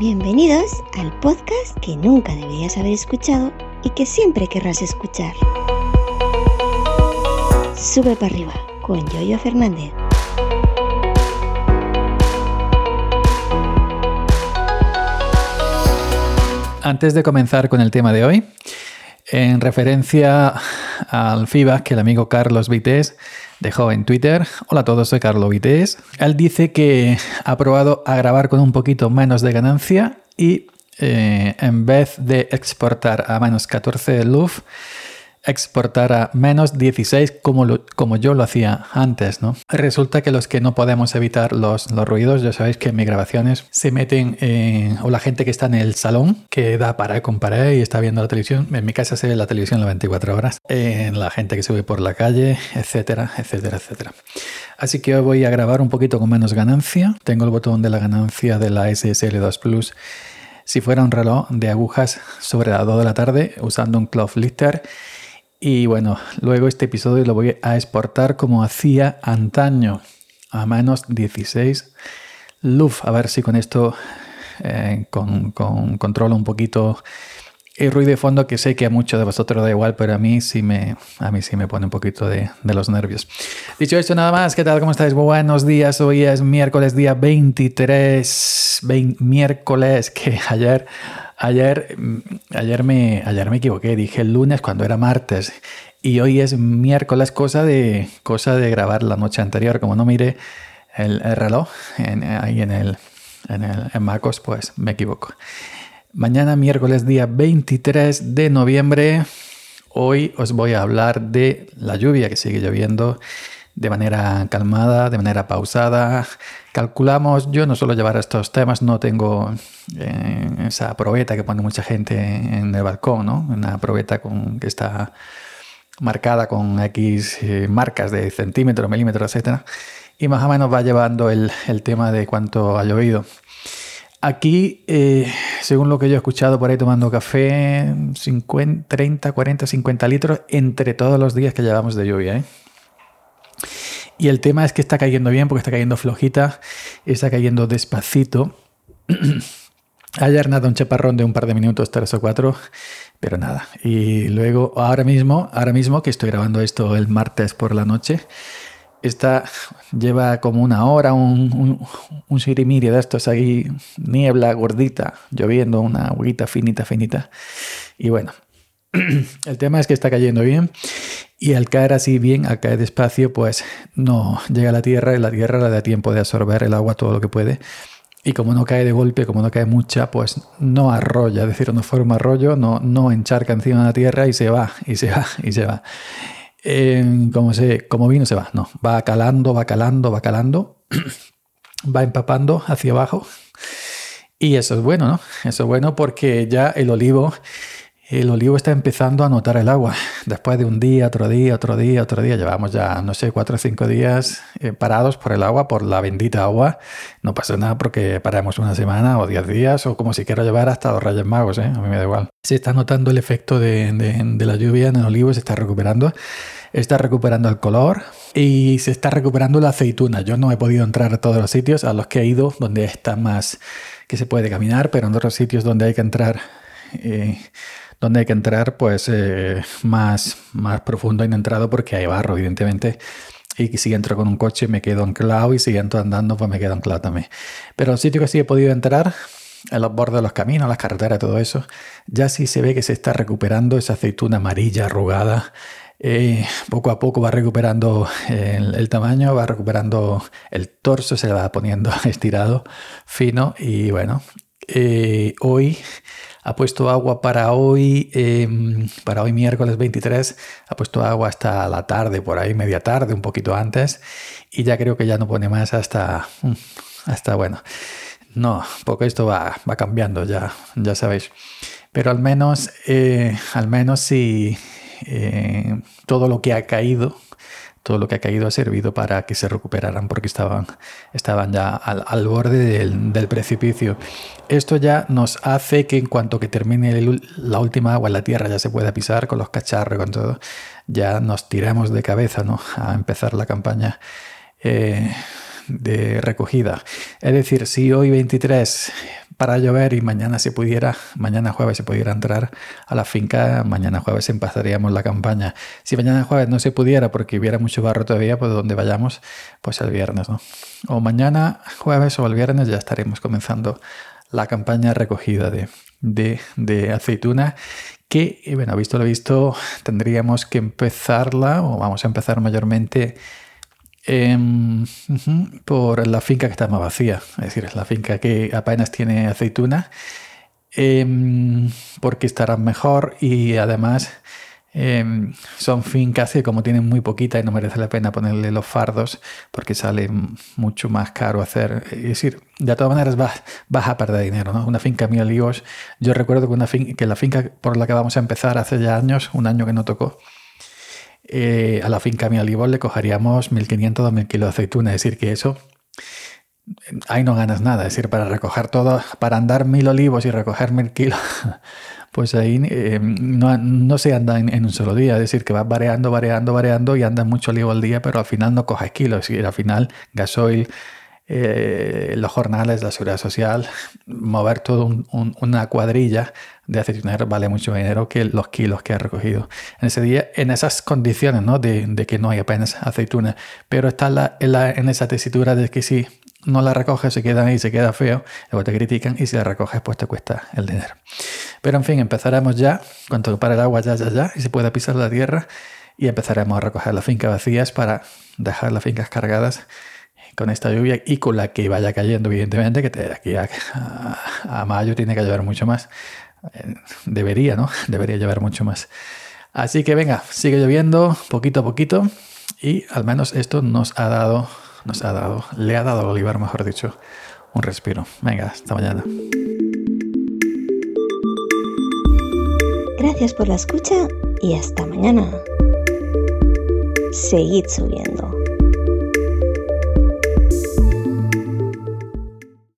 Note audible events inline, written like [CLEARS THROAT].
Bienvenidos al podcast que nunca deberías haber escuchado y que siempre querrás escuchar. Sube para arriba con Yoyo Fernández. Antes de comenzar con el tema de hoy, en referencia al feedback que el amigo Carlos Vites dejó en Twitter. Hola a todos, soy Carlos Vites. Él dice que ha probado a grabar con un poquito menos de ganancia y eh, en vez de exportar a menos 14 luz, exportar a menos 16 como, como yo lo hacía antes, ¿no? Resulta que los que no podemos evitar los, los ruidos, ya sabéis que en mis grabaciones se meten, o la gente que está en el salón, que da para con pared y está viendo la televisión, en mi casa se ve la televisión las 24 horas, en la gente que sube por la calle, etcétera, etcétera, etcétera. Así que hoy voy a grabar un poquito con menos ganancia. Tengo el botón de la ganancia de la SSL2 Plus si fuera un reloj de agujas sobre las 2 de la tarde usando un cloth lifter y bueno, luego este episodio lo voy a exportar como hacía antaño, a menos 16 luz. A ver si con esto eh, con, controlo un poquito el ruido de fondo que sé que a muchos de vosotros da igual, pero a mí sí me, a mí sí me pone un poquito de, los nervios. Dicho esto, nada más, ¿qué tal? ¿Cómo estáis? Buenos días, hoy es miércoles día 23, miércoles [LAUGHS] que ayer Ayer, mm, ayer, me, ayer me equivoqué, dije el lunes cuando era martes y hoy es miércoles, cosa de, cosa de grabar la noche anterior. Como no mire el, reloj ahí en el, en el en Macos, pues me equivoco. Mañana miércoles día 23 de noviembre, hoy os voy a hablar de la lluvia que sigue lloviendo de manera calmada, de manera pausada. Calculamos, yo no suelo llevar estos temas, no tengo eh, esa probeta que pone mucha gente en el balcón, ¿no? Una probeta con, que está marcada con X eh, marcas de centímetros, milímetros, etc. Y más o menos va llevando el, tema de cuánto ha llovido. Aquí, eh, según lo que yo he escuchado por ahí tomando café, 50, 30, 40, 50 litros entre todos los días que llevamos de lluvia. ¿eh? Y el tema es que está cayendo bien porque está cayendo flojita, está cayendo despacito. [CLEARS THROAT] Ayer nada, un chaparrón de un par de minutos, tres o cuatro, pero nada. Y luego, ahora mismo, ahora mismo que estoy grabando esto el martes por la noche, está, lleva como una hora, un, un, sirimiri de estos ahí, niebla gordita, lloviendo, una agüita finita, finita. Y bueno, [CLEARS THROAT] el tema es que está cayendo bien y al caer así bien, al caer despacio, pues no llega a la tierra y la tierra le da tiempo de absorber el agua todo lo que puede. Y como no cae de golpe, como no cae mucha, pues no arrolla, es decir, no forma arroyo, no, no encharca encima de la tierra y se va, y se va, y se va. como, se, como vino se va, no, va calando, va calando, va calando, [CLEARS THROAT] va empapando hacia abajo. Y eso es bueno, ¿no? Eso es bueno porque ya el olivo el olivo está empezando a notar el agua. Después de un día, otro día, otro día, otro día, llevamos ya, no sé, cuatro o cinco días eh, parados por el agua, por la bendita agua. No pasa nada porque paramos una semana o diez días o como si quiera llevar hasta los Reyes Magos, ¿eh? a mí me da igual. Se está notando el efecto de, de la lluvia en el olivo, se está recuperando. Está recuperando el color y se está recuperando la aceituna. Yo no he podido entrar a todos los sitios a los que he ido donde está más que se puede caminar, pero en otros sitios donde hay que entrar... Eh, donde hay que entrar pues eh, más, más profundo en entrado porque hay barro, evidentemente. Y si entro con un coche me quedo anclado y si entro andando pues me quedo anclado también. Pero el sitio que sí he podido entrar, en los bordes de los caminos, las carreteras, todo eso, ya sí se ve que se está recuperando esa aceituna amarilla arrugada. Eh, poco a poco va recuperando el, tamaño, va recuperando el torso, se le va poniendo [LAUGHS] estirado, fino y bueno, eh, hoy ha puesto agua para hoy, em, para hoy miércoles 23, ha puesto agua hasta la tarde, por ahí media tarde, un poquito antes, y ya creo que ya no pone más hasta, mm, hasta bueno, no, porque esto va, va cambiando, ya, ya sabéis. Pero al menos, eh, al menos si eh, todo lo que ha caído, todo lo que ha caído ha servido para que se recuperaran porque estaban, estaban ya al, borde del, precipicio. Esto ya nos hace que en cuanto que termine la última agua en la tierra ya se pueda pisar con los cacharros, con todo, ya nos tiramos de cabeza a empezar la campaña. Eh, de recogida. Es decir, si hoy 23 para llover y mañana se pudiera, mañana jueves se pudiera entrar a la finca, mañana jueves empezaríamos la campaña. Si mañana jueves no se pudiera porque hubiera mucho barro todavía, pues donde vayamos, pues el viernes, ¿no? O mañana jueves o el viernes ya estaremos comenzando la campaña recogida de, de, de aceituna que, bueno, visto lo visto, tendríamos que empezarla, o vamos a empezar mayormente por la finca que está más vacía, es decir, es la finca que apenas tiene aceituna, em, porque estará mejor y además Em, son fincas que como tienen muy poquita y no merece la pena ponerle los fardos porque sale mucho más caro hacer. Es decir, de todas maneras vas, vas a perder dinero. ¿no? Una finca mil yo recuerdo que, una que la finca por la que vamos a empezar hace ya años, un año que no tocó, eh, a la finca mi olivos le cogeríamos 1.500 2.000 kilos de aceituna. Es decir, que eso ahí no ganas nada. Es decir, para recoger todo, para andar mil olivos y recoger mil kilos, [LAUGHS] pues ahí eh, no, se anda en, un solo día, es decir, que vas variando, variando, variando y andas mucho olivo al día, pero al final no coges kilos, y al final gasoil, eh, los jornales, la seguridad social, mover toda una cuadrilla de aceituneros vale mucho dinero que los kilos que ha recogido en ese día, en esas condiciones ¿no? de, que no hay apenas aceituna, pero está en, esa tesitura de que si no la recoges, se quedan ahí, se queda feo, luego te critican y si la recoges, pues te cuesta el dinero. Pero en fin, empezaremos ya, cuando para el agua ya, ya, ya, y se pueda pisar la tierra, y empezaremos a recoger las fincas vacías para dejar las fincas cargadas con esta lluvia y con la que vaya cayendo, evidentemente, que de aquí a, mayo tiene que llover mucho más. Eh, debería, ¿no? [LAUGHS] Debería llover mucho más. Así que venga, sigue lloviendo poquito a poquito y al menos esto nos ha dado nos ha dado, le ha dado al olivar, mejor dicho, un respiro. Venga, hasta mañana. Gracias por la escucha y hasta mañana. Seguid subiendo.